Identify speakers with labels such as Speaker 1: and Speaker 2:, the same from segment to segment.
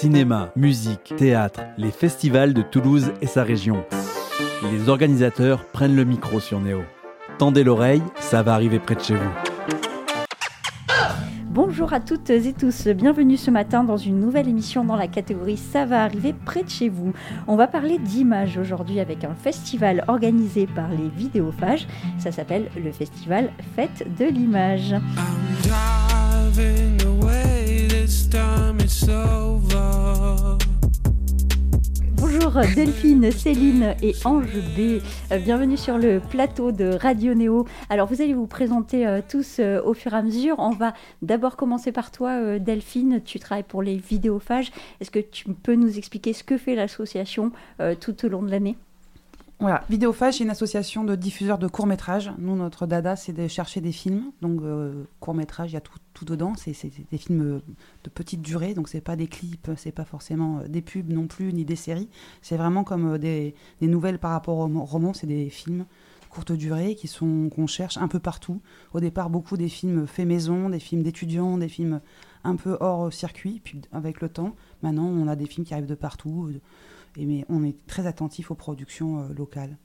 Speaker 1: Cinéma, musique, théâtre, les festivals de Toulouse et sa région. Les organisateurs prennent le micro sur Néo. Tendez l'oreille, ça va arriver près de chez vous.
Speaker 2: Bonjour à toutes et tous, bienvenue ce matin dans une nouvelle émission dans la catégorie Ça va arriver près de chez vous. On va parler d'images aujourd'hui avec un festival organisé par les vidéophages. Ça s'appelle le festival Fête de l'image. Bonjour Delphine, Céline et Ange B. Euh, bienvenue sur le plateau de Radio Néo. Alors vous allez vous présenter euh, tous euh, au fur et à mesure. On va d'abord commencer par toi Delphine. Tu travailles pour les vidéophages. Est-ce que tu peux nous expliquer ce que fait l'association tout au long de l'année?
Speaker 3: Voilà, Vidéophage, c'est une association de diffuseurs de courts-métrages. Nous, notre dada, c'est de chercher des films. Donc, euh, courts-métrages, il y a tout, tout dedans. C'est des films de petite durée. Donc, c'est pas des clips, c'est pas forcément euh, des pubs non plus, ni des séries. C'est vraiment comme euh, des, des, nouvelles par rapport au roman. C'est des films courte durée qui sont qu'on cherche un peu partout. Au départ, beaucoup des films faits maison, des films d'étudiants, des films un peu hors circuit. Puis, avec le temps, maintenant, on a des films qui arrivent de partout mais on est très attentif aux productions euh, locales.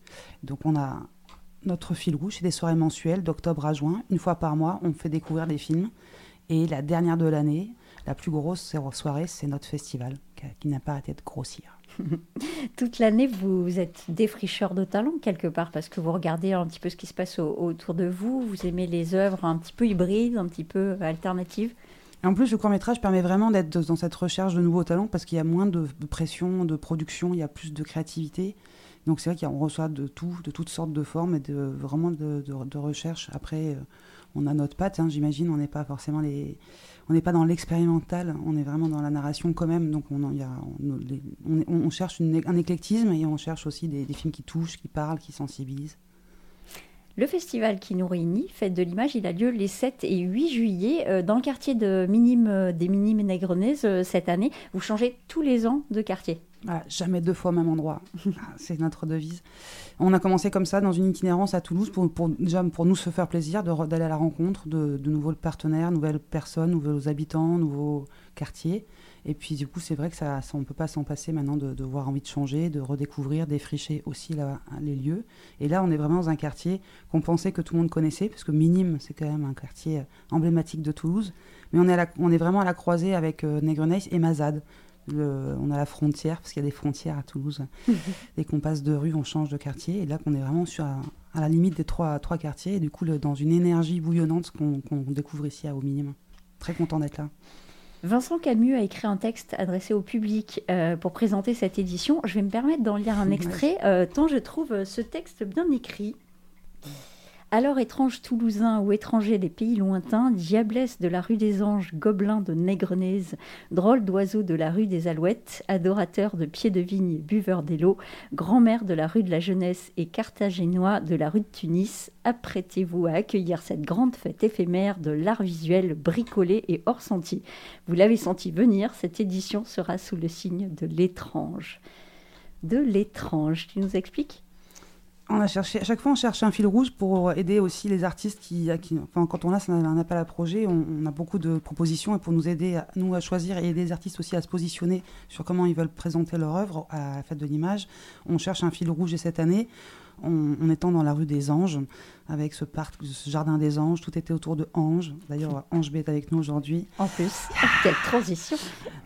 Speaker 3: Donc on a notre fil rouge, c'est des soirées mensuelles d'octobre à juin. Une fois par mois, on fait découvrir des films. Et la dernière de l'année, la plus grosse soirée, c'est notre festival, qui n'a pas arrêté de grossir.
Speaker 2: Toute l'année, vous êtes défricheur de talent quelque part, parce que vous regardez un petit peu ce qui se passe autour de vous, vous aimez les œuvres un petit peu hybrides, un petit peu alternatives
Speaker 3: en plus, le court métrage permet vraiment d'être dans cette recherche de nouveaux talents parce qu'il y a moins de, pression, de production, il y a plus de créativité. Donc c'est vrai qu'on reçoit de tout, de toutes sortes de formes et de, vraiment de, recherche. Après, euh, on a notre patte, hein, j'imagine, on n'est pas forcément les... On n'est pas dans l'expérimental, on est vraiment dans la narration quand même. Donc on, a, on, cherche un éclectisme et on cherche aussi des films qui touchent, qui parlent, qui sensibilisent.
Speaker 2: Le festival qui nous réunit, Fête de l'image, il a lieu les 7 et 8 juillet euh, dans le quartier de euh, des Minimes Négrenaises euh, cette année. Vous changez tous les ans de quartier.
Speaker 3: jamais deux fois au même endroit. Ah, c'est notre devise. On a commencé comme ça dans une itinérance à Toulouse pour nous se faire plaisir d'aller à la rencontre de, de nouveaux partenaires, nouvelles personnes, nouveaux habitants, nouveaux quartiers. Et puis du coup, c'est vrai que ça, on ne peut pas s'en passer maintenant de, de, voir envie de changer, de redécouvrir, défricher aussi les lieux. Et là, on est vraiment dans un quartier qu'on pensait que tout le monde connaissait, parce que Minime, c'est quand même un quartier euh, emblématique de Toulouse. Mais on est, on est vraiment à la croisée avec euh, et Mazade. on a la frontière, parce qu'il y a des frontières à Toulouse. Dès qu'on passe de rue, on change de quartier. Et là, on est vraiment sur, à, la limite des trois, trois quartiers. Et du coup, dans une énergie bouillonnante qu'on découvre ici à Au Minime. Très content d'être là.
Speaker 2: Vincent Camus a écrit un texte adressé au public euh, pour présenter cette édition. Je vais me permettre d'en lire un extrait, euh, tant je trouve ce texte bien écrit. Alors étrange toulousain ou étranger des pays lointains, diablesse de la rue des Anges, gobelin de Négrenaise, drôle d'oiseau de la rue des Alouettes, adorateur de pieds de vigne buveur d'élo, grand-mère de la rue de la Jeunesse et carthagénois de la rue de Tunis, apprêtez-vous à accueillir cette grande fête éphémère de l'art visuel bricolé et hors sentier. Vous l'avez senti venir, cette édition sera sous le signe de l'étrange. De l'étrange, tu nous expliques?
Speaker 3: On a cherché, à chaque fois, on cherche un fil rouge pour aider aussi les artistes qui, quand on a un appel à projet, on, a beaucoup de propositions et pour nous aider, à, nous, à choisir et aider les artistes aussi à se positionner sur comment ils veulent présenter leur œuvre à la fête de l'image, on cherche un fil rouge et cette année, en, étant dans la rue des Anges, avec ce parc, ce jardin des Anges, tout était autour de Ange. D'ailleurs, Ange B est avec nous aujourd'hui.
Speaker 2: En plus, quelle transition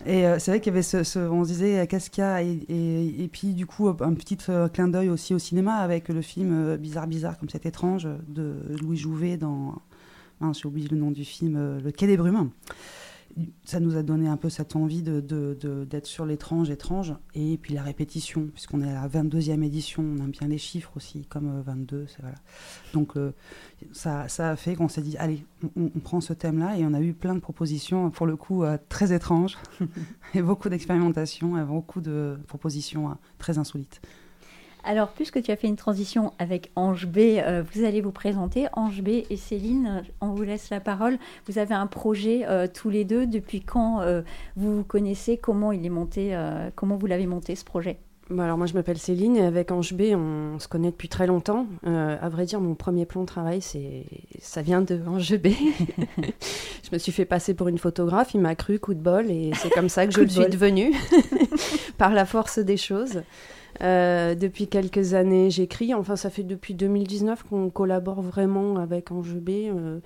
Speaker 3: Et euh, c'est vrai qu'il y avait ce, on se disait euh, qu'est-ce qu'il y a et, et, puis du coup un petit euh, clin d'œil aussi au cinéma avec le film Bizarre Bizarre comme c'est étrange de Louis Jouvet dans, j'ai oublié le nom du film, Le Quai des Brumes ça nous a donné un peu cette envie d'être de, de, sur l'étrange, étrange, et puis la répétition, puisqu'on est à la 22e édition, on aime bien les chiffres aussi, comme 22, euh, voilà. Donc euh, ça, ça, a fait qu'on s'est dit, allez, on, prend ce thème-là, et on a eu plein de propositions, pour le coup, euh, très étranges, et beaucoup d'expérimentations, et beaucoup de propositions très insolites.
Speaker 2: Alors, puisque tu as fait une transition avec Ange B, euh, vous allez vous présenter. Ange B et Céline, on vous laisse la parole. Vous avez un projet euh, tous les deux. Depuis quand euh, vous vous connaissez? Comment il est monté Comment vous l'avez monté ce projet?
Speaker 4: Bah alors moi je m'appelle Céline et avec Ange B on, se connaît depuis très longtemps. Euh, à vrai dire mon premier plan de travail c'est ça vient de Ange B. je me suis fait passer pour une photographe, il m'a cru coup de bol et c'est comme ça que je le suis devenue par la force des choses. Euh, depuis quelques années j'écris, enfin ça fait depuis 2019 qu'on collabore vraiment avec Ange B. Euh,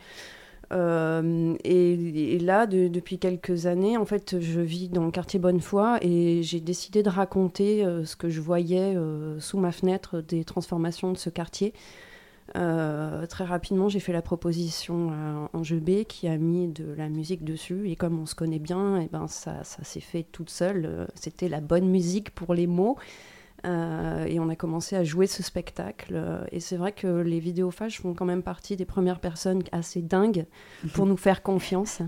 Speaker 4: euh, et, là, depuis quelques années, en fait, je vis dans le quartier Bonnefoy et j'ai décidé de raconter ce que je voyais sous ma fenêtre des transformations de ce quartier. très rapidement, j'ai fait la proposition à Ange B qui a mis de la musique dessus et comme on se connaît bien, et eh ben ça s'est fait toute seule. C'était la bonne musique pour les mots. Euh, et on a commencé à jouer ce spectacle. et c'est vrai que les vidéophages font quand même partie des premières personnes assez dingues pour nous faire confiance.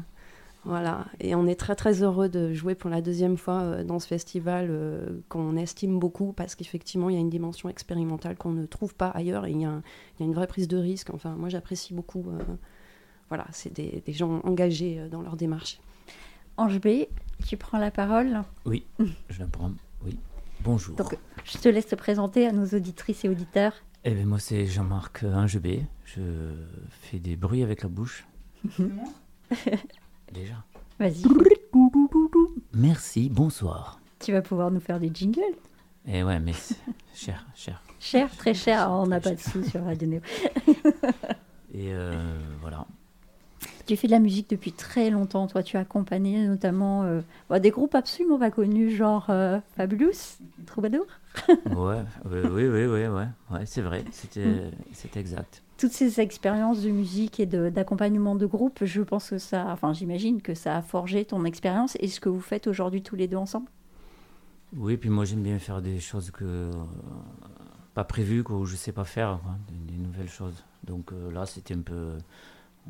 Speaker 4: Voilà. Et on est très très heureux de jouer pour la deuxième fois euh, dans ce festival euh, qu'on estime beaucoup parce qu'effectivement il y a une dimension expérimentale qu'on ne trouve pas ailleurs et il y, a une vraie prise de risque. Enfin, moi j'apprécie beaucoup. voilà, c'est des, des, gens engagés dans leur démarche.
Speaker 2: Ange B, tu prends la parole?
Speaker 5: Oui, je la prends. Oui. Bonjour.
Speaker 2: Donc, je te laisse te présenter à nos auditrices et auditeurs.
Speaker 5: Eh bien, moi, c'est Jean-Marc Ingebé. Je fais des bruits avec la bouche. Déjà.
Speaker 2: Vas-y.
Speaker 5: Merci, bonsoir.
Speaker 2: Tu vas pouvoir nous faire des jingles.
Speaker 5: Eh ouais, mais cher, cher.
Speaker 2: Cher, très cher. on n'a pas de sous sur Radio Néo.
Speaker 5: et euh, voilà.
Speaker 2: Tu fais de la musique depuis très longtemps. Toi, tu as accompagné notamment euh, bah, des groupes absolument pas connus, genre euh, Fabulous, Troubadour.
Speaker 5: ouais, oui, oui, oui, oui, ouais, ouais c'est vrai, c'était mm. exact.
Speaker 2: Toutes ces expériences de musique et d'accompagnement de, groupe, je pense que ça, enfin, j'imagine que ça a forgé ton expérience et ce que vous faites aujourd'hui tous les deux ensemble.
Speaker 5: Oui, puis moi j'aime bien faire des choses que euh, pas prévues, où je sais pas faire, des, nouvelles choses. Donc là, c'était un peu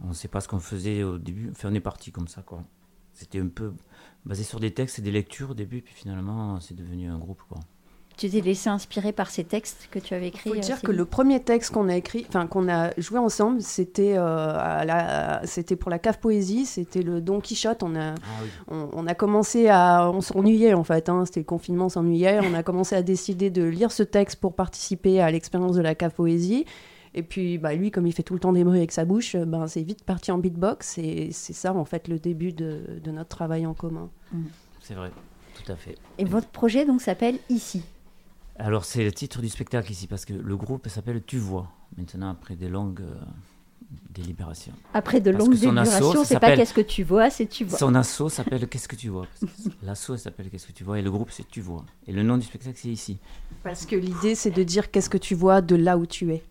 Speaker 5: on ne sait pas ce qu'on faisait au début. Enfin, on est parti comme ça, quoi. C'était un peu basé sur des textes et des lectures au début, puis finalement, c'est devenu un groupe, quoi.
Speaker 2: Tu t'es laissé inspirer par ces textes que tu avais écrits
Speaker 4: Il faut dire que le premier texte qu'on a écrit, enfin qu'on a joué ensemble, c'était euh, c'était pour la cave poésie, c'était le Don Quichotte. On a, ah on, a commencé à, on s'ennuyait en fait, hein, c'était le confinement, on s'ennuyait. On a commencé à décider de lire ce texte pour participer à l'expérience de la cave poésie. Et puis, bah, lui, comme il fait tout le temps des bruits avec sa bouche, ben, c'est vite parti en beatbox. Et c'est ça, en fait, le début de, de notre travail en commun.
Speaker 5: Mm. C'est vrai, tout à fait.
Speaker 2: Et votre projet, donc, s'appelle Ici
Speaker 5: Alors, c'est le titre du spectacle ici, parce que le groupe s'appelle Tu vois. Maintenant, après des longues. Euh, délibérations.
Speaker 2: Après de longues délibérations, c'est pas qu'est-ce que tu vois, c'est tu vois.
Speaker 5: Son assaut s'appelle Qu'est-ce que tu vois L'assaut s'appelle Qu'est-ce que tu vois et le groupe c'est Tu vois. Et le nom du spectacle c'est ici.
Speaker 4: Parce que l'idée c'est de dire Qu'est-ce que tu vois de là où tu es.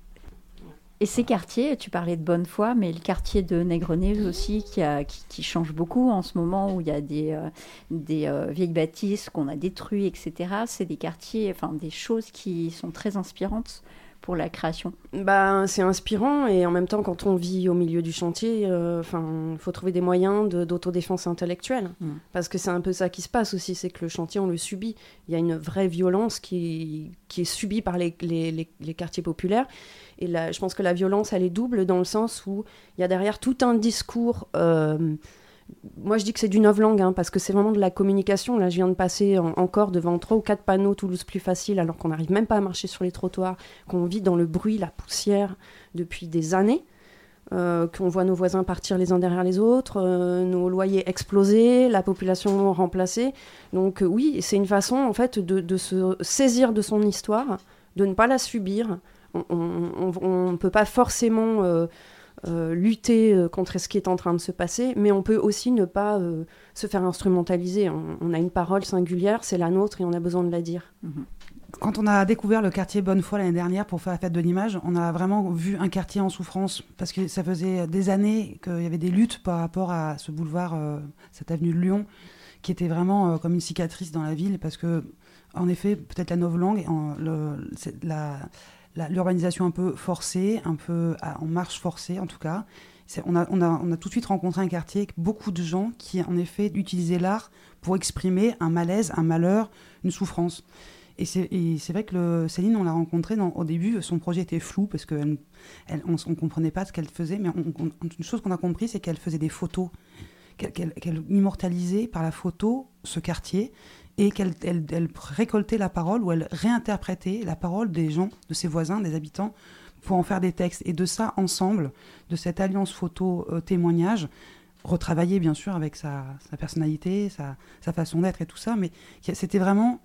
Speaker 2: Et ces quartiers, tu parlais de Bonnefoy, mais le quartier de Nègrenez aussi, qui, change beaucoup en ce moment, où il y a des, euh, euh, vieilles bâtisses qu'on a détruites, etc. C'est des quartiers, enfin des choses qui sont très inspirantes pour la création
Speaker 4: bah, C'est inspirant et en même temps, quand on vit au milieu du chantier, euh, il faut trouver des moyens d'autodéfense intellectuelle. Mm. Parce que c'est un peu ça qui se passe aussi, c'est que le chantier, on le subit. Il y a une vraie violence qui, qui est subie par les, les, les quartiers populaires. Et je pense que la violence, elle est double dans le sens où il y a derrière tout un discours. Euh, moi, je dis que c'est du novlangue, hein, parce que c'est vraiment de la communication. Là, je viens de passer encore devant trois ou quatre panneaux Toulouse plus facile, alors qu'on n'arrive même pas à marcher sur les trottoirs, qu'on vit dans le bruit, la poussière depuis des années. Euh, qu'on voit nos voisins partir les uns derrière les autres, euh, nos loyers exploser, la population remplacée. Donc oui, c'est une façon en fait de, de, se saisir de son histoire, de ne pas la subir, on ne peut pas forcément euh, euh, lutter euh, contre ce qui est en train de se passer, mais on peut aussi ne pas se faire instrumentaliser. On, a une parole singulière, c'est la nôtre et on a besoin de la dire.
Speaker 3: Mhm. Quand on a découvert le quartier Bonnefoy l'année dernière pour faire la fête de l'image, on a vraiment vu un quartier en souffrance parce que ça faisait des années qu'il y avait des luttes par rapport à ce boulevard, cette avenue de Lyon, qui était vraiment comme une cicatrice dans la ville parce que, en effet, peut-être la novlangue, la, l'urbanisation un peu forcée, un peu en marche forcée en tout cas. On a, on, a, on a, tout de suite rencontré un quartier avec beaucoup de gens qui, en effet, utilisaient l'art pour exprimer un malaise, un malheur, une souffrance. Et c'est vrai que le, Céline, on l'a rencontrée au début, son projet était flou parce qu'on ne comprenait pas ce qu'elle faisait, mais une chose qu'on a compris, c'est qu'elle faisait des photos, qu'elle immortalisait par la photo ce quartier et qu'elle elle, elle récoltait la parole ou elle réinterprétait la parole des gens, de ses voisins, des habitants, pour en faire des textes. Et de ça, ensemble, de cette alliance photo-témoignage, retravaillée bien sûr avec sa, sa personnalité, sa, façon d'être et tout ça, mais c'était vraiment,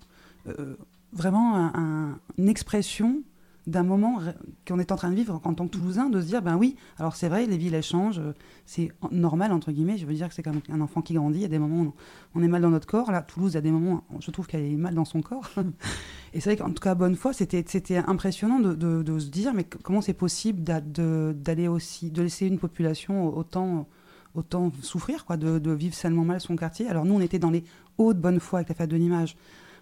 Speaker 3: euh, vraiment un- une expression d'un moment qu'on est en train de vivre en tant que Toulousain, de se dire, ben oui, alors c'est vrai, les villes elles changent, euh, c'est normal, entre guillemets, je veux dire que c'est comme un enfant qui grandit, il y a des moments où on est mal dans notre corps, là, Toulouse, il y a des moments, où je trouve qu'elle est mal dans son corps, et c'est vrai qu'en tout cas, bonne foi, c'était impressionnant de, de- se dire, mais comment c'est possible d'aller aussi, de laisser une population autant, autant souffrir, quoi, de, de vivre seulement mal son quartier. Alors nous, on était dans les hauts de bonne foi avec la fête de l'image,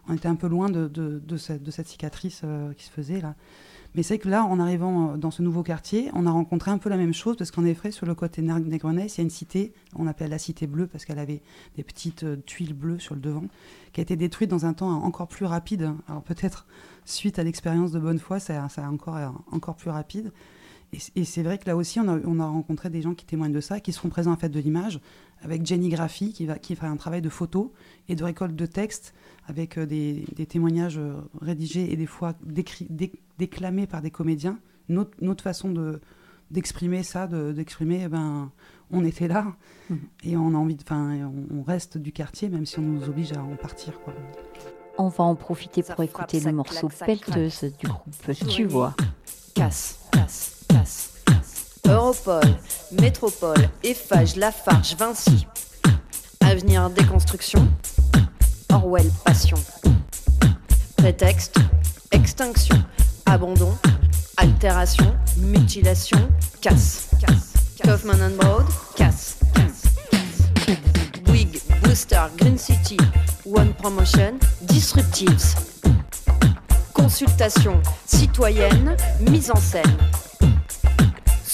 Speaker 3: on était un peu loin de, cette, cicatrice euh, qui se faisait là. Mais c'est que là, en arrivant euh, dans ce nouveau quartier, on a rencontré un peu la même chose, parce qu'en effet, sur le côté Négrenès, il y a une cité, on appelle la cité bleue, parce qu'elle avait des petites euh, tuiles bleues sur le devant, qui a été détruite dans un temps encore plus rapide. Alors peut-être, suite à l'expérience de Bonnefoy, ça, ça a encore, encore plus rapide. Et, c'est vrai que là aussi, on a, on a rencontré des gens qui témoignent de ça, qui seront présents à fête de l'image, avec Jenny Graffy, qui, va, qui fera un travail de photo et de récolte de textes, avec euh, des, des témoignages euh, rédigés et des fois décri- dé- déclamés par des comédiens. Autre façon de d'exprimer ça, de- d'exprimer, eh ben, on était là
Speaker 2: Mhm.
Speaker 3: et on a envie, de, enfin, on, on reste du quartier même si on nous oblige à en partir. Quoi.
Speaker 2: On va en profiter
Speaker 4: Ça
Speaker 2: pour
Speaker 4: frappe,
Speaker 2: écouter
Speaker 4: ça
Speaker 2: le morceau
Speaker 4: claque, ça claque.
Speaker 2: Pelleteuse du groupe Tu vois.
Speaker 4: Casse, casse. Europol, Métropole, Eiffage, Lafarge, Vinci. Avenir déconstruction. Orwell, passion. Prétexte, extinction. Abandon, altération, mutilation, casse. Kaufman and Broad, casse. Bouygues, Booster, Green City, One Promotion, Disruptives. Consultation citoyenne, mise en scène.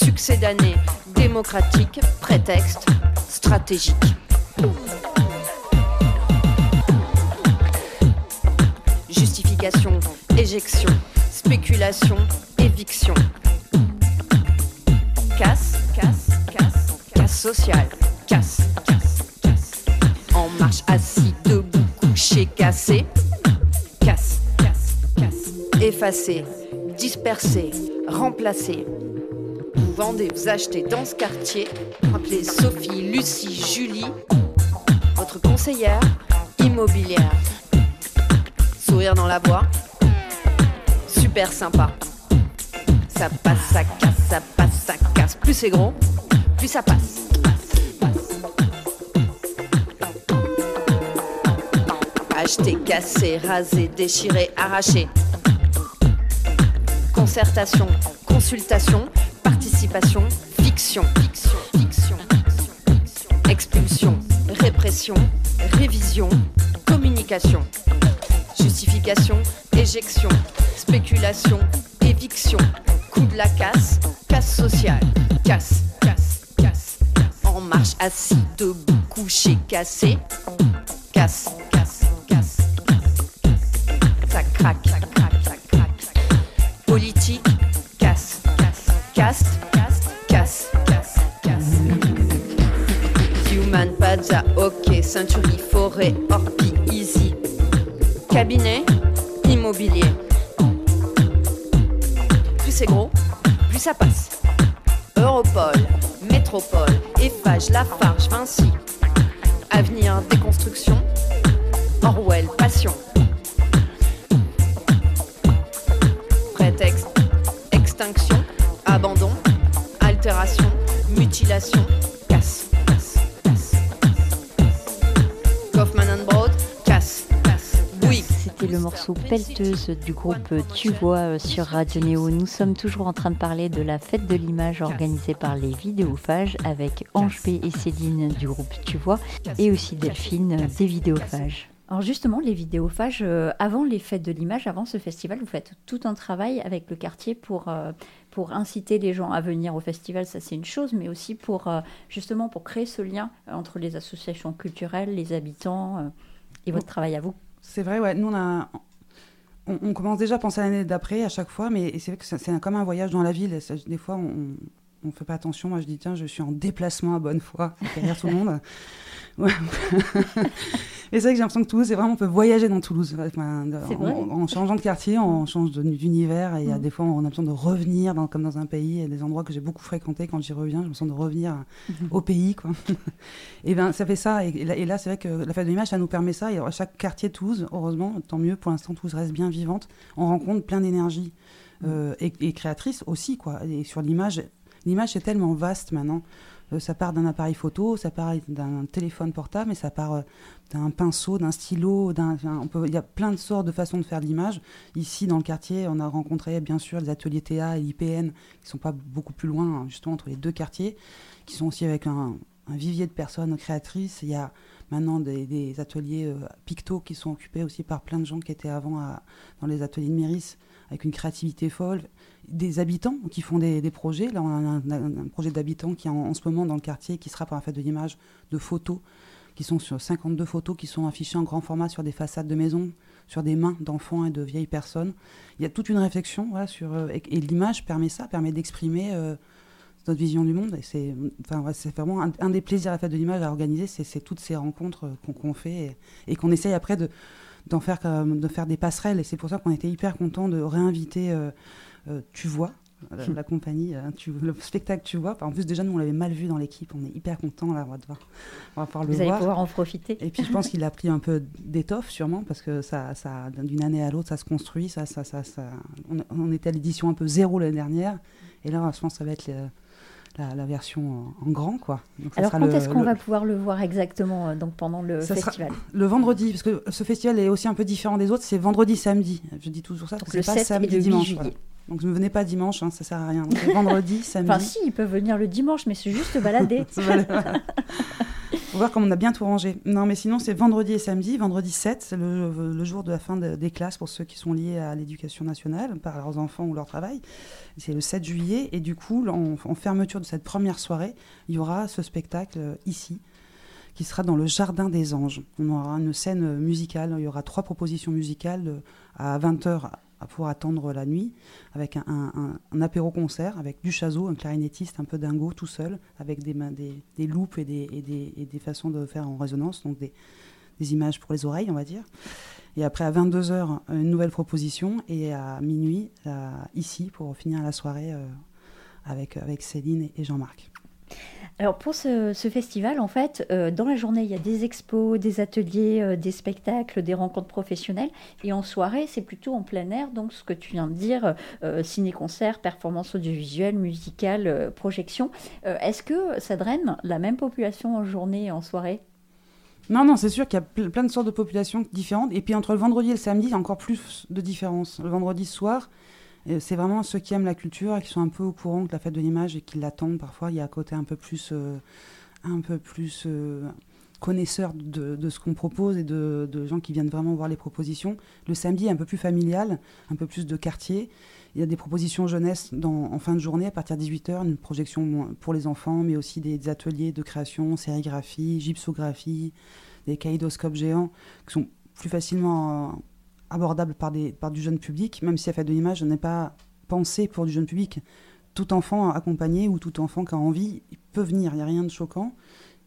Speaker 4: Succès d'année démocratique, prétexte stratégique. Justification, éjection, spéculation, éviction. Casse, casse, casse, casse sociale, casse, casse, casse. En marche, assis, debout, couché, cassé. Casse, casse, casse. Effacer, disperser, remplacer. Vous vendez, vous achetez dans ce quartier. Appelez Sophie, Lucie, Julie, votre conseillère immobilière. Sourire dans la voix, super sympa. Ça passe, ça casse, ça passe, ça casse. Plus c'est gros, plus ça passe. Acheter, casser, raser, déchirer, arracher. Concertation, consultation, fiction, fiction, fiction, expulsion, répression, révision, communication, justification, éjection, spéculation, éviction, coup de la casse, casse sociale, casse, casse, casse, casse. en marche, assis, debout, couché, cassé, Métropole, Eiffage, Lafarge, Vinci. Avenir, déconstruction. Orwell, passion. Prétexte, extinction, abandon, altération, mutilation,
Speaker 2: morceau Pelleteuse du groupe Tu vois euh, sur Radio Néo. Nous sommes toujours en train de parler de la fête de l'image organisée par les vidéophages avec Ange B et Céline du groupe Tu vois et aussi Delphine euh, des vidéophages. Alors justement, les vidéophages, euh, avant les fêtes de l'image, avant ce festival, vous faites tout un travail avec le quartier pour, euh, pour inciter les gens à venir au festival, ça c'est une chose, mais aussi pour euh, justement pour créer ce lien entre les associations culturelles, les habitants et votre travail à vous.
Speaker 3: C'est vrai, ouais. Nous, on, a, on, on commence déjà à penser à l'année d'après à chaque fois, mais c'est vrai que c'est comme un voyage dans la ville. Ça, des fois, on ne fait pas attention. Moi, je dis, tiens, je suis en déplacement à bonne foi. Rire tout le monde. Ouais. Et c'est vrai que j'ai l'impression que Toulouse, c'est vraiment, on peut voyager dans Toulouse. Enfin, en, changeant de quartier, on change d'univers. Et il y a
Speaker 2: Mm.
Speaker 3: des fois, on a besoin de revenir dans- comme dans un pays. Il y a des endroits que j'ai beaucoup fréquentés. Quand j'y reviens, j'ai besoin de revenir
Speaker 2: Mhm.
Speaker 3: au pays. Quoi. et ben, ça fait ça. Et, et là, c'est vrai que la fête de l'image, ça nous permet ça. Et à chaque quartier de Toulouse, heureusement, tant mieux, pour l'instant, Toulouse reste bien vivante. On rencontre plein d'énergie euh, et, et créatrice aussi. Quoi. Et sur l'image, l'image est tellement vaste maintenant. Euh, ça part d'un appareil photo, ça part d'un téléphone portable, mais ça part euh, d'un pinceau, d'un stylo, Il y a plein de sortes de façons de faire de l'image. Ici, dans le quartier, on a rencontré bien sûr les ateliers TA et l'IPN, qui sont pas beaucoup plus loin, hein, justement, entre les deux quartiers, qui sont aussi avec un, vivier de personnes créatrices. Il y a maintenant des, ateliers euh, picto qui sont occupés aussi par plein de gens qui étaient avant dans les ateliers de Méris, avec une créativité folle. Des habitants qui font des, projets. Là, on a un, projet d'habitants qui est en, ce moment dans le quartier, qui sera par la fête de l'image de photos, qui sont sur 52 photos qui sont affichées en grand format sur des façades de maisons, sur des mains d'enfants et de vieilles personnes. Il y a toute une réflexion sur. euh, et l'image permet ça, permet d'exprimer. euh, notre vision du monde c'est enfin vraiment un, des plaisirs à la fête de l'image à organiser c'est toutes ces rencontres euh, qu'on fait et, qu'on essaye après de faire de faire des passerelles et c'est pour ça qu'on était hyper content de réinviter tu vois la, la compagnie euh, tu, le spectacle tu vois en plus déjà nous on l'avait mal vu dans l'équipe on est hyper content là on va devoir on va pouvoir le
Speaker 2: Vous allez
Speaker 3: voir
Speaker 2: pouvoir en profiter.
Speaker 3: et puis je pense qu'il a pris un peu d'étoffe sûrement parce que ça, ça d'une année à l'autre ça se construit. Ça, ça, ça, ça- On, on était à l'édition un peu zéro l'année dernière et là je pense que ça va être la, la version en, grand quoi. Donc,
Speaker 2: Alors quand est-ce qu'on
Speaker 3: le-
Speaker 2: va pouvoir le voir exactement euh, donc pendant le
Speaker 3: Ça sera-
Speaker 2: festival?
Speaker 3: le vendredi parce que ce festival est aussi un peu différent des autres. C'est vendredi samedi. Je dis toujours ça.
Speaker 2: Donc
Speaker 3: parce que
Speaker 2: le
Speaker 3: c'est pas
Speaker 2: 7 et
Speaker 3: samedi
Speaker 2: 8
Speaker 3: dimanche. voilà. Donc ne venez pas dimanche, hein, ça sert à rien. Vendredi samedi.
Speaker 2: Enfin si, ils peuvent venir le dimanche, mais c'est juste balader.
Speaker 3: Faut voir comme on a bien tout rangé. Non, mais sinon, c'est vendredi et samedi. Vendredi 7, c'est le, le jour de la fin de- des classes pour ceux qui sont liés à l'éducation nationale, par leurs enfants ou leur travail. C'est le 7 juillet. Et du coup, en, en fermeture de cette première soirée, il y aura ce spectacle euh, ici qui sera dans le Jardin des Anges. On aura une scène musicale. Il y aura trois propositions musicales euh, à 20h pour attendre la nuit, avec un, apéro-concert, avec du un clarinettiste un peu dingo tout seul, avec des, des, loupes et des, façons de faire en résonance, donc des, images pour les oreilles, on va dire. Et après, à 22h, une nouvelle proposition, et à minuit, là, ici, pour finir la soirée euh, avec, Céline et Jean-Marc.
Speaker 2: Alors pour ce, festival, en fait, euh, dans la journée, il y a des expos, des ateliers, euh, des spectacles, des rencontres professionnelles. Et en soirée, c'est plutôt en plein air. Donc ce que tu viens de dire, euh, ciné-concert, performance audiovisuelle, musicale, projection. Est-ce que ça draine la même population en journée et en soirée?
Speaker 3: Non, non, c'est sûr qu'il y a ple- plein de sortes de populations différentes. Et puis entre le vendredi et le samedi, il y a encore plus de différences. Le vendredi soir, c'est vraiment ceux qui aiment la culture et qui sont un peu au courant de la fête de l'image et qui l'attendent. Parfois, il y a un côté un peu plus, euh, un peu plus euh, connaisseur de, ce qu'on propose et de, gens qui viennent vraiment voir les propositions. Le samedi est un peu plus familial, un peu plus de quartier. Il y a des propositions jeunesse en fin de journée, à partir de 18h, une projection pour les enfants, mais aussi des, des ateliers de création, sérigraphie, gypsographie, des kaléidoscopes géants qui sont plus facilement abordables par, des, par du jeune public, même si la fête de l'image n'est pas pensée pour du jeune public. Tout enfant accompagné ou tout enfant qui a envie, il peut venir, il n'y a rien de choquant.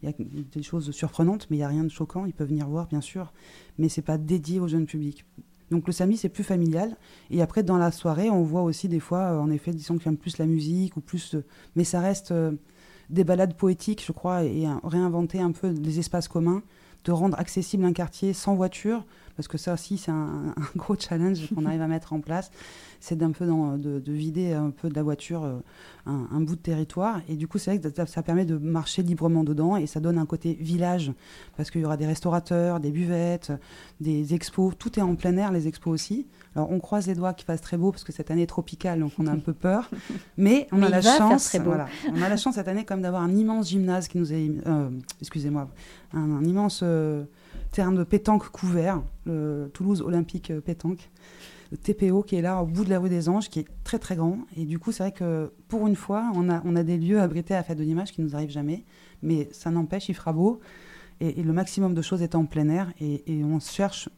Speaker 3: Il y a des choses surprenantes, mais il n'y a rien de choquant. Il peut venir voir, bien sûr, mais c'est pas dédié au jeune public. Donc le samedi, c'est plus familial. Et après, dans la soirée, on voit aussi des fois, euh, en effet, disons qui aiment plus la musique ou plus. euh, mais ça reste euh, des balades poétiques, je crois, et réinventer un peu les espaces communs, de rendre accessible un quartier sans voiture, parce que ça aussi, c'est un, un gros challenge qu'on arrive à mettre en place. C'est d'un peu dans- de, de vider un peu de la voiture euh, un, un bout de territoire. Et du coup, c'est vrai que ça, ça permet de marcher librement dedans et ça donne un côté village, parce qu'il y aura des restaurateurs, des buvettes, des expos. Tout est en plein air, les expos aussi. Alors, on croise les doigts qu'il fasse très beau, parce que cette année est tropicale, donc on a un peu peur. Mais on
Speaker 2: Mais
Speaker 3: a la chance,
Speaker 2: très beau.
Speaker 3: voilà, on a la chance cette année comme d'avoir un immense gymnase qui nous est, euh, excusez-moi, un, un immense euh, terrain de pétanque couvert, le Toulouse Olympique euh, Pétanque, le TPO qui est là au bout de la rue des Anges, qui est très très grand. Et du coup, c'est vrai que pour une fois, on a, des lieux abrités à la fête de l'image qui nous arrivent jamais, mais ça n'empêche, il fera beau. Et, le maximum de choses est en plein air et on cherche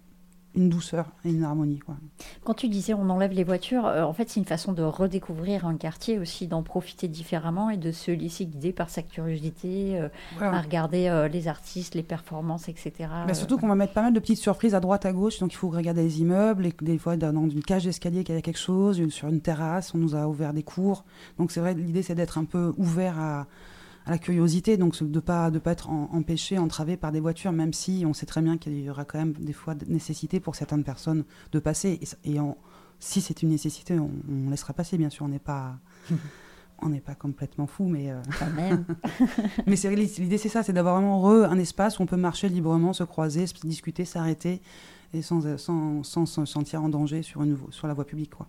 Speaker 3: une douceur et une harmonie. Quoi.
Speaker 2: Quand tu disais on enlève les voitures, euh, en fait c'est une façon de redécouvrir un quartier aussi, d'en profiter différemment et de se laisser guider par sa curiosité, euh,
Speaker 3: Voilà.
Speaker 2: à regarder euh, les artistes, les performances, etc.
Speaker 3: Mais surtout qu'on va mettre pas mal de petites surprises à droite à gauche, donc il faut regarder les immeubles, et des fois dans une cage d'escalier qu'il y a quelque chose, une- sur une terrasse, on nous a ouvert des cours. Donc c'est vrai, l'idée c'est d'être un peu ouvert à, à la curiosité, donc de pas de pas être en- empêché, entravé par des voitures, même si on sait très bien qu'il y aura quand même des fois de nécessité pour certaines personnes de passer. Et, si c'est une nécessité, on, on laissera passer, bien sûr, on n'est pas on n'est pas complètement fou, mais euh,
Speaker 2: quand même.
Speaker 3: mais c'est vrai, l'idée c'est ça, c'est d'avoir vraiment re- un espace où on peut marcher librement, se croiser, se discuter, s'arrêter et sans, sans, sans se sentir en danger sur, une, sur la voie publique. Quoi.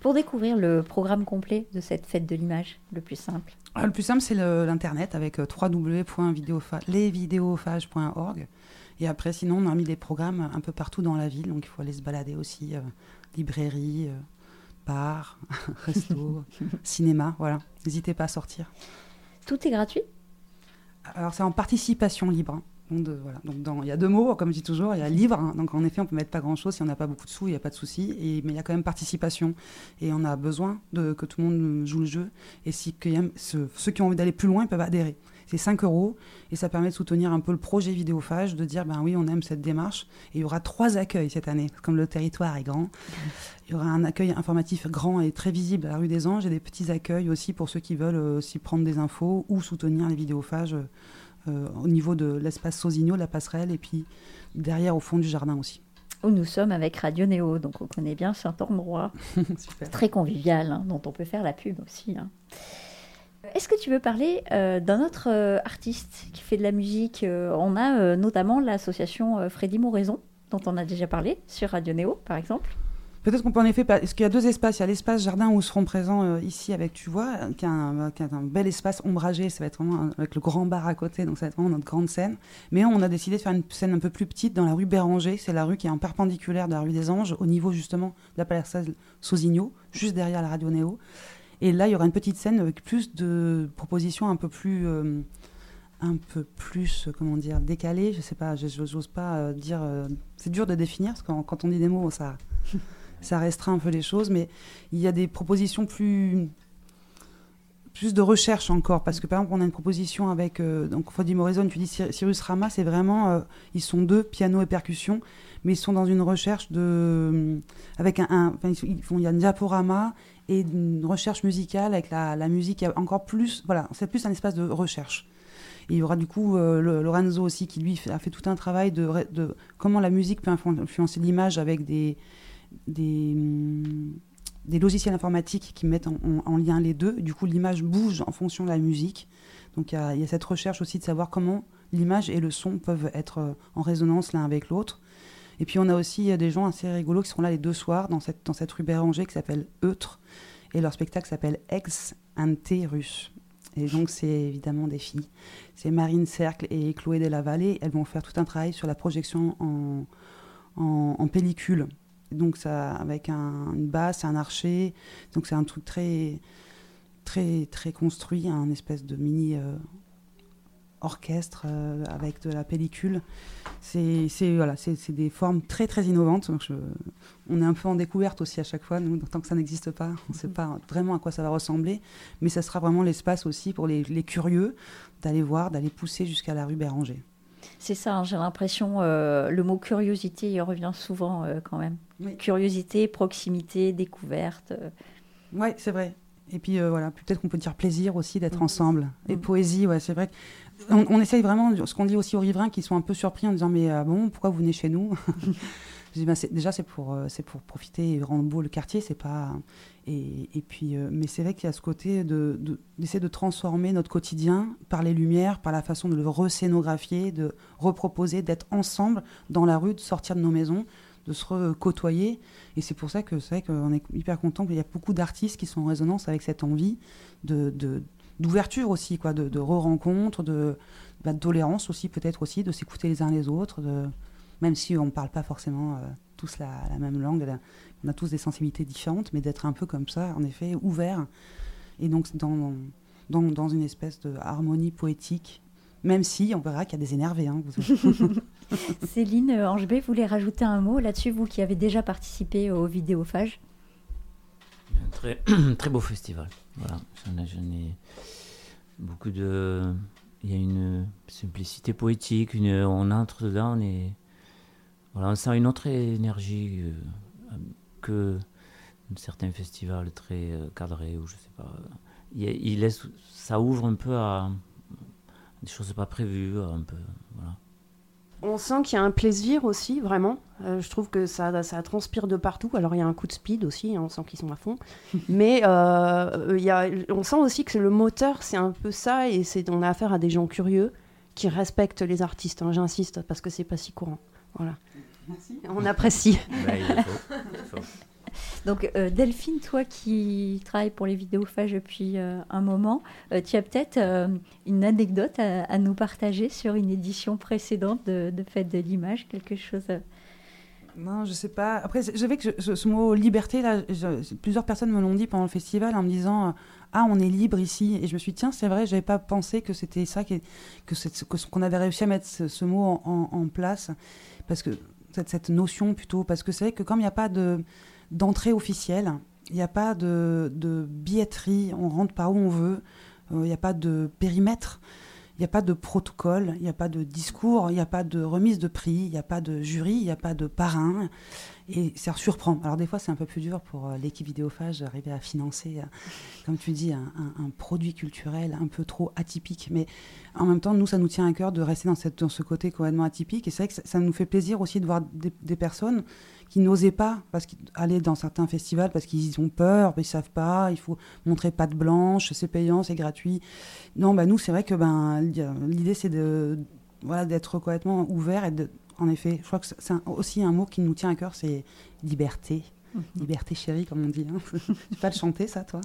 Speaker 2: Pour découvrir le programme complet de cette fête de l'image, le plus simple.
Speaker 3: Ah, le plus simple c'est l'internet avec euh, www.lesvideophage.org et après sinon on a mis des programmes un peu partout dans la ville, donc il faut aller se balader aussi, euh, librairie, euh, bar, resto, cinéma, voilà. N'hésitez pas à sortir.
Speaker 2: Tout est gratuit?
Speaker 3: Alors c'est en participation libre. Hein. Donc, de- voilà. Donc dans- il y a deux mots, comme je dis toujours, il y a libre. hein. Donc en effet, on peut mettre pas grand-chose si on n'a pas beaucoup de sous, il n'y a pas de souci. Et mais il y a quand même participation et on a besoin de que tout le monde joue le jeu. Et si ce- ceux qui ont envie d'aller plus loin, ils peuvent adhérer. C'est 5 euros et ça permet de soutenir un peu le projet vidéophage, de dire ben oui, on aime cette démarche. Et il y aura trois accueils cette année, comme le territoire est grand. Il y aura un accueil informatif grand et très visible à la rue des Anges et des petits accueils aussi pour ceux qui veulent euh, aussi prendre des infos ou soutenir les vidéophages euh, euh, au niveau de l'espace Sosigno, la passerelle, et puis derrière au fond du jardin aussi.
Speaker 2: Où nous sommes avec Radio Néo, donc on connaît bien cet endroit
Speaker 3: Super.
Speaker 2: très convivial, hein, dont on peut faire la pub aussi. hein. Est-ce que tu veux parler euh, d'un autre euh, artiste qui fait de la musique Euh, On a euh, notamment l'association euh, Freddy Moraison, dont on a déjà parlé sur Radio Néo, par exemple?
Speaker 3: Peut-être qu'on peut en effet, parce qu'il y a deux espaces? Il y a l'espace jardin où seront présents euh, ici avec, tu vois, euh, qui qui est un bel espace ombragé. Ça va être vraiment avec le grand bar à côté, donc ça va être vraiment notre grande scène. Mais on a décidé de faire une scène un peu plus petite dans la rue Béranger. C'est la rue qui est en perpendiculaire de la rue des Anges, au niveau justement de la passerelle Sosigno, juste derrière la radio Néo. Et là, il y aura une petite scène avec plus de propositions un peu plus. euh, un peu plus, euh, comment dire, décalées. Je sais pas, j'ose pas euh, dire. euh, c'est dur de définir, parce que quand on dit des mots, ça ça restreint un peu les choses, mais il y a des propositions plus plus de recherche encore, parce que par exemple, on a une proposition avec euh, donc Freddy Morrison, tu dis Cyr- Cyrus Rama, c'est vraiment, euh, ils sont deux, piano et percussion, mais ils sont dans une recherche de, avec un, un- il y a un diaporama et une recherche musicale avec la, la musique, encore plus, voilà, c'est plus un espace de recherche. Il y aura du coup euh, Lorenzo aussi qui lui a fait tout un travail de, comment la musique peut influ- influencer l'image avec des, des, logiciels informatiques qui mettent en, en- en lien les deux. Du coup, l'image bouge en fonction de la musique. Donc il y, a- cette recherche aussi de savoir comment l'image et le son peuvent être euh, en résonance l'un avec l'autre. Et puis on a aussi euh, des gens assez rigolos qui seront là les deux soirs dans cette, rue Béranger qui s'appelle Eutre. Et leur spectacle s'appelle Ex Ante Russe. Et donc c'est évidemment des filles. C'est Marine Cercle et Chloé de la Vallée. Elles vont faire tout un travail sur la projection en pellicule. Donc ça, avec un- une basse, un archer. Donc c'est un truc très, très, très construit, un espèce de mini euh, orchestre euh, avec de la pellicule. C'est voilà, des formes très très innovantes. Donc je- on est un peu en découverte aussi à chaque fois. Nous, tant que ça n'existe pas, on ne sait pas vraiment à quoi ça va ressembler. Mais ça sera vraiment l'espace aussi pour les, les curieux d'aller voir, d'aller pousser jusqu'à la rue Béranger.
Speaker 2: C'est ça, hein, j'ai l'impression, euh, le mot curiosité, il revient souvent euh, quand même.
Speaker 3: Oui.
Speaker 2: Curiosité, proximité, découverte. euh.
Speaker 3: Ouais, c'est vrai. Et puis euh, voilà, peut-être qu'on peut dire plaisir aussi d'être
Speaker 2: Mhm.
Speaker 3: ensemble. Et
Speaker 2: Mhm.
Speaker 3: poésie, ouais, c'est vrai. On, on essaye vraiment, ce qu'on dit aussi aux riverains qui sont un peu surpris en disant Mais bon, pourquoi vous venez chez nous? C'est- Déjà, c'est pour, euh, c'est pour profiter et rendre beau le quartier, c'est pas. Et, puis, euh, mais c'est vrai qu'il y a ce côté de, de- d'essayer de transformer notre quotidien par les lumières, par la façon de le rescénographier, de reproposer, d'être ensemble dans la rue, de sortir de nos maisons, de se côtoyer. Et c'est pour ça que c'est vrai qu'on est hyper content qu'il y a beaucoup d'artistes qui sont en résonance avec cette envie d'ouverture aussi, quoi, de, re-rencontre, de, bah, de tolérance aussi, peut-être aussi, de s'écouter les uns les autres, même si on ne parle pas forcément euh, tous la, la même langue, la- on a tous des sensibilités différentes, mais d'être un peu comme ça, en effet, ouvert, et donc dans, dans, dans une espèce de harmonie poétique Même si on verra qu'il y a des énervés. hein.
Speaker 2: Céline euh, Angebé, vous voulez rajouter un mot là-dessus, vous qui avez déjà participé au vidéophage
Speaker 5: Un très, très beau festival. Voilà, j'en ai, j'en ai beaucoup de. Il y a une simplicité poétique, une, on entre dedans, on est. Voilà, on sent une autre énergie euh, que certains festivals très euh, cadrés ou je sais pas. Il, il laisse, ça ouvre un peu à des choses pas prévues, à un peu. Voilà.
Speaker 4: On sent qu'il y a un plaisir aussi, vraiment. Euh, je trouve que ça, ça transpire de partout. Alors, il y a un coup de speed aussi, hein, on sent qu'ils sont à fond. Mais euh, il y a, on sent aussi que le moteur, c'est un peu ça. Et c'est, on a affaire à des gens curieux qui respectent les artistes. hein, j'insiste, parce que c'est pas si courant. Voilà. On apprécie.
Speaker 5: Ben, il faut, il faut.
Speaker 2: Donc euh, Delphine, toi qui travailles pour les vidéophages depuis euh, un moment, euh, tu as peut-être euh, une anecdote à, à nous partager sur une édition précédente de, de Fête de l'image, quelque chose. Euh,
Speaker 3: Non, je sais pas. Après, je savais que ce, mot liberté, là, plusieurs personnes me l'ont dit pendant le festival en me disant euh, Ah, on est libre ici. Et je me suis dit Tiens, c'est vrai, j'avais pas pensé que c'était ça, qui que qu'on avait réussi à mettre ce, mot en, place. Parce que cette, notion plutôt. Parce que c'est vrai que comme il n'y a pas de, d'entrée officielle, il n'y a pas de, billetterie, on rentre par où on veut, euh, il n'y a pas de périmètre. Il n'y a pas de protocole, il n'y a pas de discours, il n'y a pas de remise de prix, il n'y a pas de jury, il n'y a pas de parrain. Et ça surprend. Alors des fois, c'est un peu plus dur pour euh, l'équipe vidéophage d'arriver à financer, euh, comme tu dis, un, produit culturel un peu trop atypique. Mais en même temps, nous, ça nous tient à cœur de rester dans, ce côté complètement atypique. Et c'est vrai que ça, nous fait plaisir aussi de voir des personnes qui n'osaient pas parce qu'ils- aller dans certains festivals parce qu'ils ont peur, ils savent pas, il faut montrer patte blanche, c'est payant, c'est gratuit. Non, bah nous, c'est vrai que ben, l'idée, c'est de voilà, d'être complètement ouvert et de, en effet, je crois que c'est aussi un mot qui nous tient à cœur, c'est liberté. Liberté chérie, comme on dit. Hein. tu peux pas le chanter, ça, toi?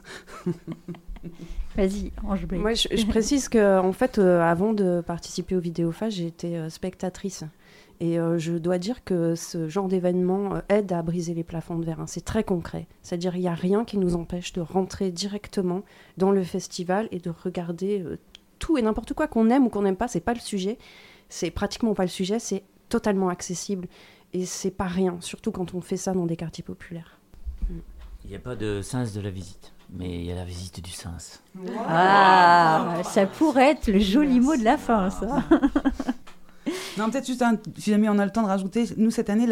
Speaker 2: Vas-y, Ange Blé.
Speaker 4: Moi, je, je précise que, en fait, euh, avant de participer au vidéophage, j'ai été euh, spectatrice. Et euh, je dois dire que ce genre d'événement euh, aide à briser les plafonds de verre. hein. C'est très concret. C'est-à-dire, il n'y a rien qui nous empêche de rentrer directement dans le festival et de regarder euh, tout et n'importe quoi qu'on aime ou qu'on n'aime pas. C'est pas le sujet. C'est pratiquement pas le sujet. C'est totalement accessible. Et c'est pas rien, surtout quand on fait ça dans des quartiers populaires.
Speaker 5: Il n'y a pas de sens de la visite, mais il y a la visite du sens.
Speaker 2: Ah, ça pourrait être le joli mot de la fin, ça.
Speaker 3: Non, peut-être juste, un- si jamais on a le temps de rajouter, nous, cette année,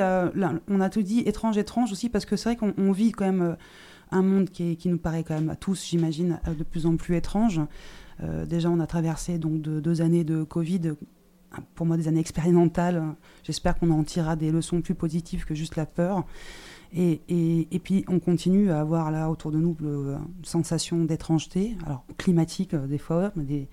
Speaker 3: on a tout dit étrange, étrange aussi, parce que c'est vrai qu'on on vit quand même euh, un monde qui, nous paraît quand même à tous, j'imagine, euh, de plus en plus étrange. Euh, déjà, on a traversé donc de, deux années de Covid, pour moi des années expérimentales. J'espère qu'on en tirera des leçons plus positives que juste la peur. Et, et, puis, on continue à avoir là autour de nous une sensation d'étrangeté, alors climatique des fois, mais des,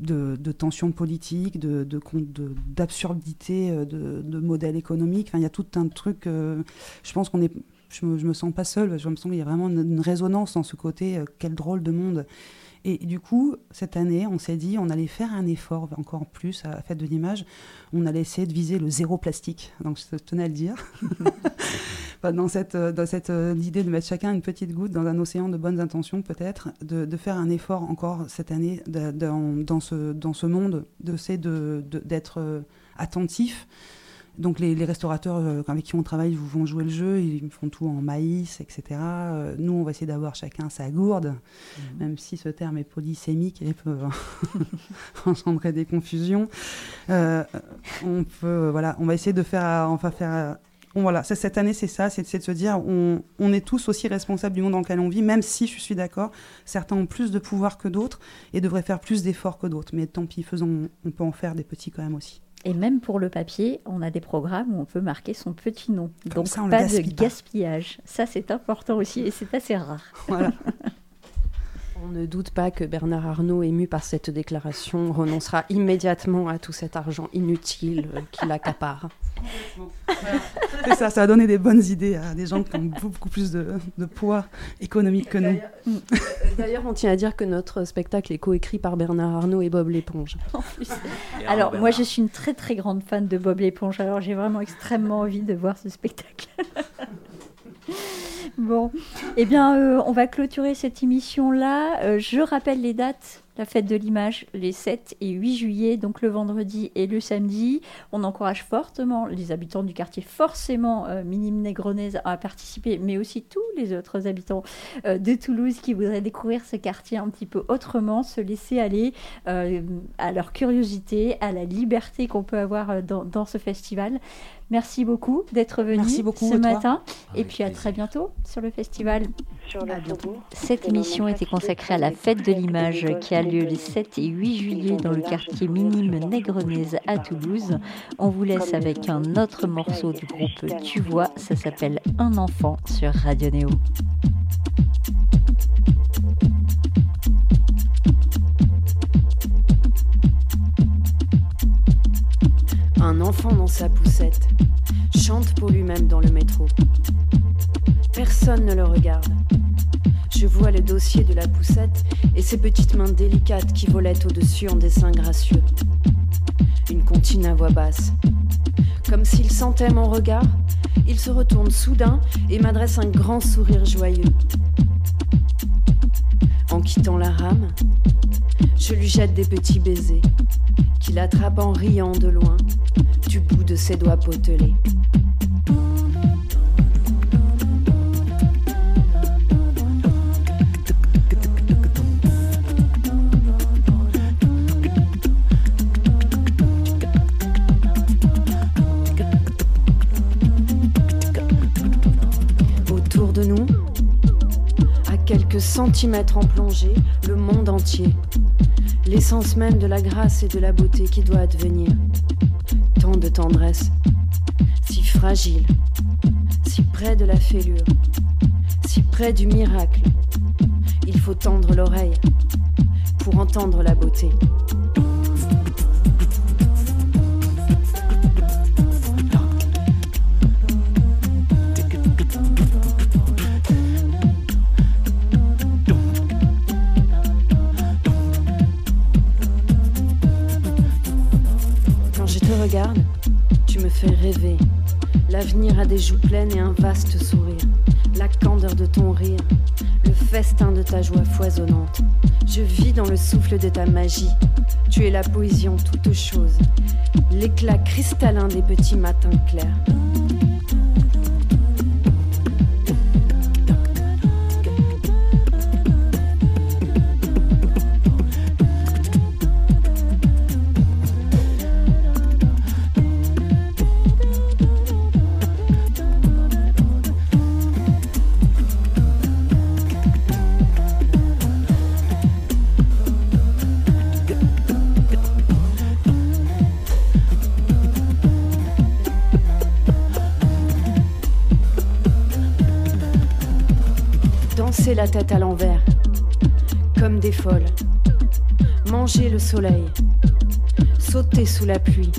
Speaker 3: de, tensions politiques, d'absurdité euh, de, de modèles économiques. Il y a tout un truc. euh, je pense qu'on est. Je me, sens pas seule. Je me sens qu'il y a vraiment une, une résonance dans ce côté. euh, quel drôle de monde. Et du coup, cette année, on s'est dit, on allait faire un effort encore plus à la fête de l'image. On allait essayer de viser le zéro plastique. Donc, je tenais à le dire. Enfin, dans cette, euh, dans cette euh, idée de mettre chacun une petite goutte dans un océan de bonnes intentions, peut-être, de, de faire un effort encore cette année de- dans, dans ce, dans ce monde, d'essayer de, de- d'être euh, attentif. Donc les, les restaurateurs euh, avec qui on travaille vont jouer le jeu, ils font tout en maïs, etc. Euh, nous, on va essayer d'avoir chacun sa gourde, même si ce terme est polysémique et peut engendrer des confusions. Euh, on peut, voilà, on va essayer de faire, va faire Bon, voilà, ça, cette année, c'est ça, c'est c'est de se dire, on, on est tous aussi responsables du monde dans lequel on vit, même si, je suis d'accord, certains ont plus de pouvoir que d'autres et devraient faire plus d'efforts que d'autres. Mais tant pis, faisons, on peut en faire des petits quand même aussi.
Speaker 2: Et même pour le papier, on a des programmes où on peut marquer son petit nom.
Speaker 3: Comme
Speaker 2: Donc
Speaker 3: ça,
Speaker 2: pas de
Speaker 3: pas.
Speaker 2: gaspillage. Ça, c'est important aussi et c'est assez rare.
Speaker 3: Voilà.
Speaker 4: On ne doute pas que Bernard Arnault, ému par cette déclaration, renoncera immédiatement à tout cet argent inutile euh, qu'il accapare.
Speaker 3: c'est ça, ça va donner des bonnes idées à des gens qui ont beaucoup plus de, de poids économique que nous.
Speaker 4: D'ailleurs, on tient à dire que notre spectacle est coécrit par Bernard Arnault et Bob l'éponge.
Speaker 2: Alors, moi, je suis une très très grande fan de Bob l'éponge. Alors, j'ai vraiment extrêmement envie de voir ce spectacle. bon, eh bien, euh, on va clôturer cette émission-là. Euh, je rappelle les dates la fête de l'image les 7 et 8 juillet, donc le vendredi et le samedi. On encourage fortement les habitants du quartier, forcément euh, minime à participer, mais aussi tous les autres habitants euh, de Toulouse qui voudraient découvrir ce quartier un petit peu autrement, se laisser aller à leur curiosité, à la liberté qu'on peut avoir dans ce festival. Merci beaucoup d'être venu
Speaker 3: Merci beaucoup,
Speaker 2: ce
Speaker 3: et toi
Speaker 2: matin. Et
Speaker 5: Avec
Speaker 2: puis à
Speaker 5: plaisir.
Speaker 2: très bientôt sur le festival.
Speaker 6: Sur le faubourg,
Speaker 2: Cette émission était consacrée à la fête de l'image qui a lieu les
Speaker 6: gosses.
Speaker 2: 7 et 8
Speaker 6: Ils
Speaker 2: juillet dans le quartier minime Négrenaise à Toulouse. On vous laisse avec un autre morceau du groupe Tu vois, ça s'appelle Un enfant sur Radio Néo.
Speaker 4: Un enfant dans sa poussette chante pour lui-même dans le métro. Personne ne le regarde. Je vois le dossier de la poussette et ses petites mains délicates qui volaient au-dessus en dessin gracieux. Une comptine à voix basse. Comme s'il sentait mon regard, il se retourne soudain et m'adresse un grand sourire joyeux. En quittant la rame, je lui jette des petits baisers qu'il attrape en riant de loin du bout de ses doigts potelés. Autour de nous, à quelques centimètres en plongée, le monde entier l'essence même de la grâce et de la beauté qui doit advenir. Tant de tendresse, si fragile, si près de la fêlure, si près du miracle. Il faut tendre l'oreille pour entendre la beauté. L'avenir a des joues pleines et un vaste sourire. La candeur de ton rire, le festin de ta joie foisonnante. Je vis dans le souffle de ta magie. Tu es la poésie en toutes choses, l'éclat cristallin des petits matins clairs. Manger le soleil, sauter sous la pluie,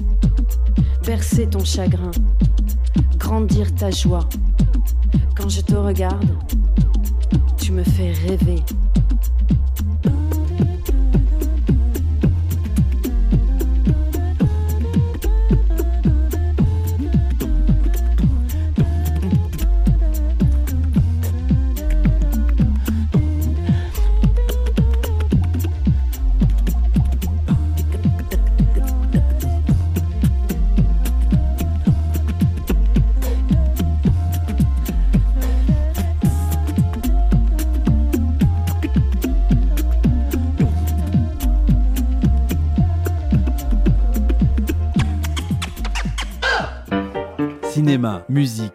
Speaker 4: bercer ton chagrin, grandir ta joie. Quand je te regarde, tu me fais rêver.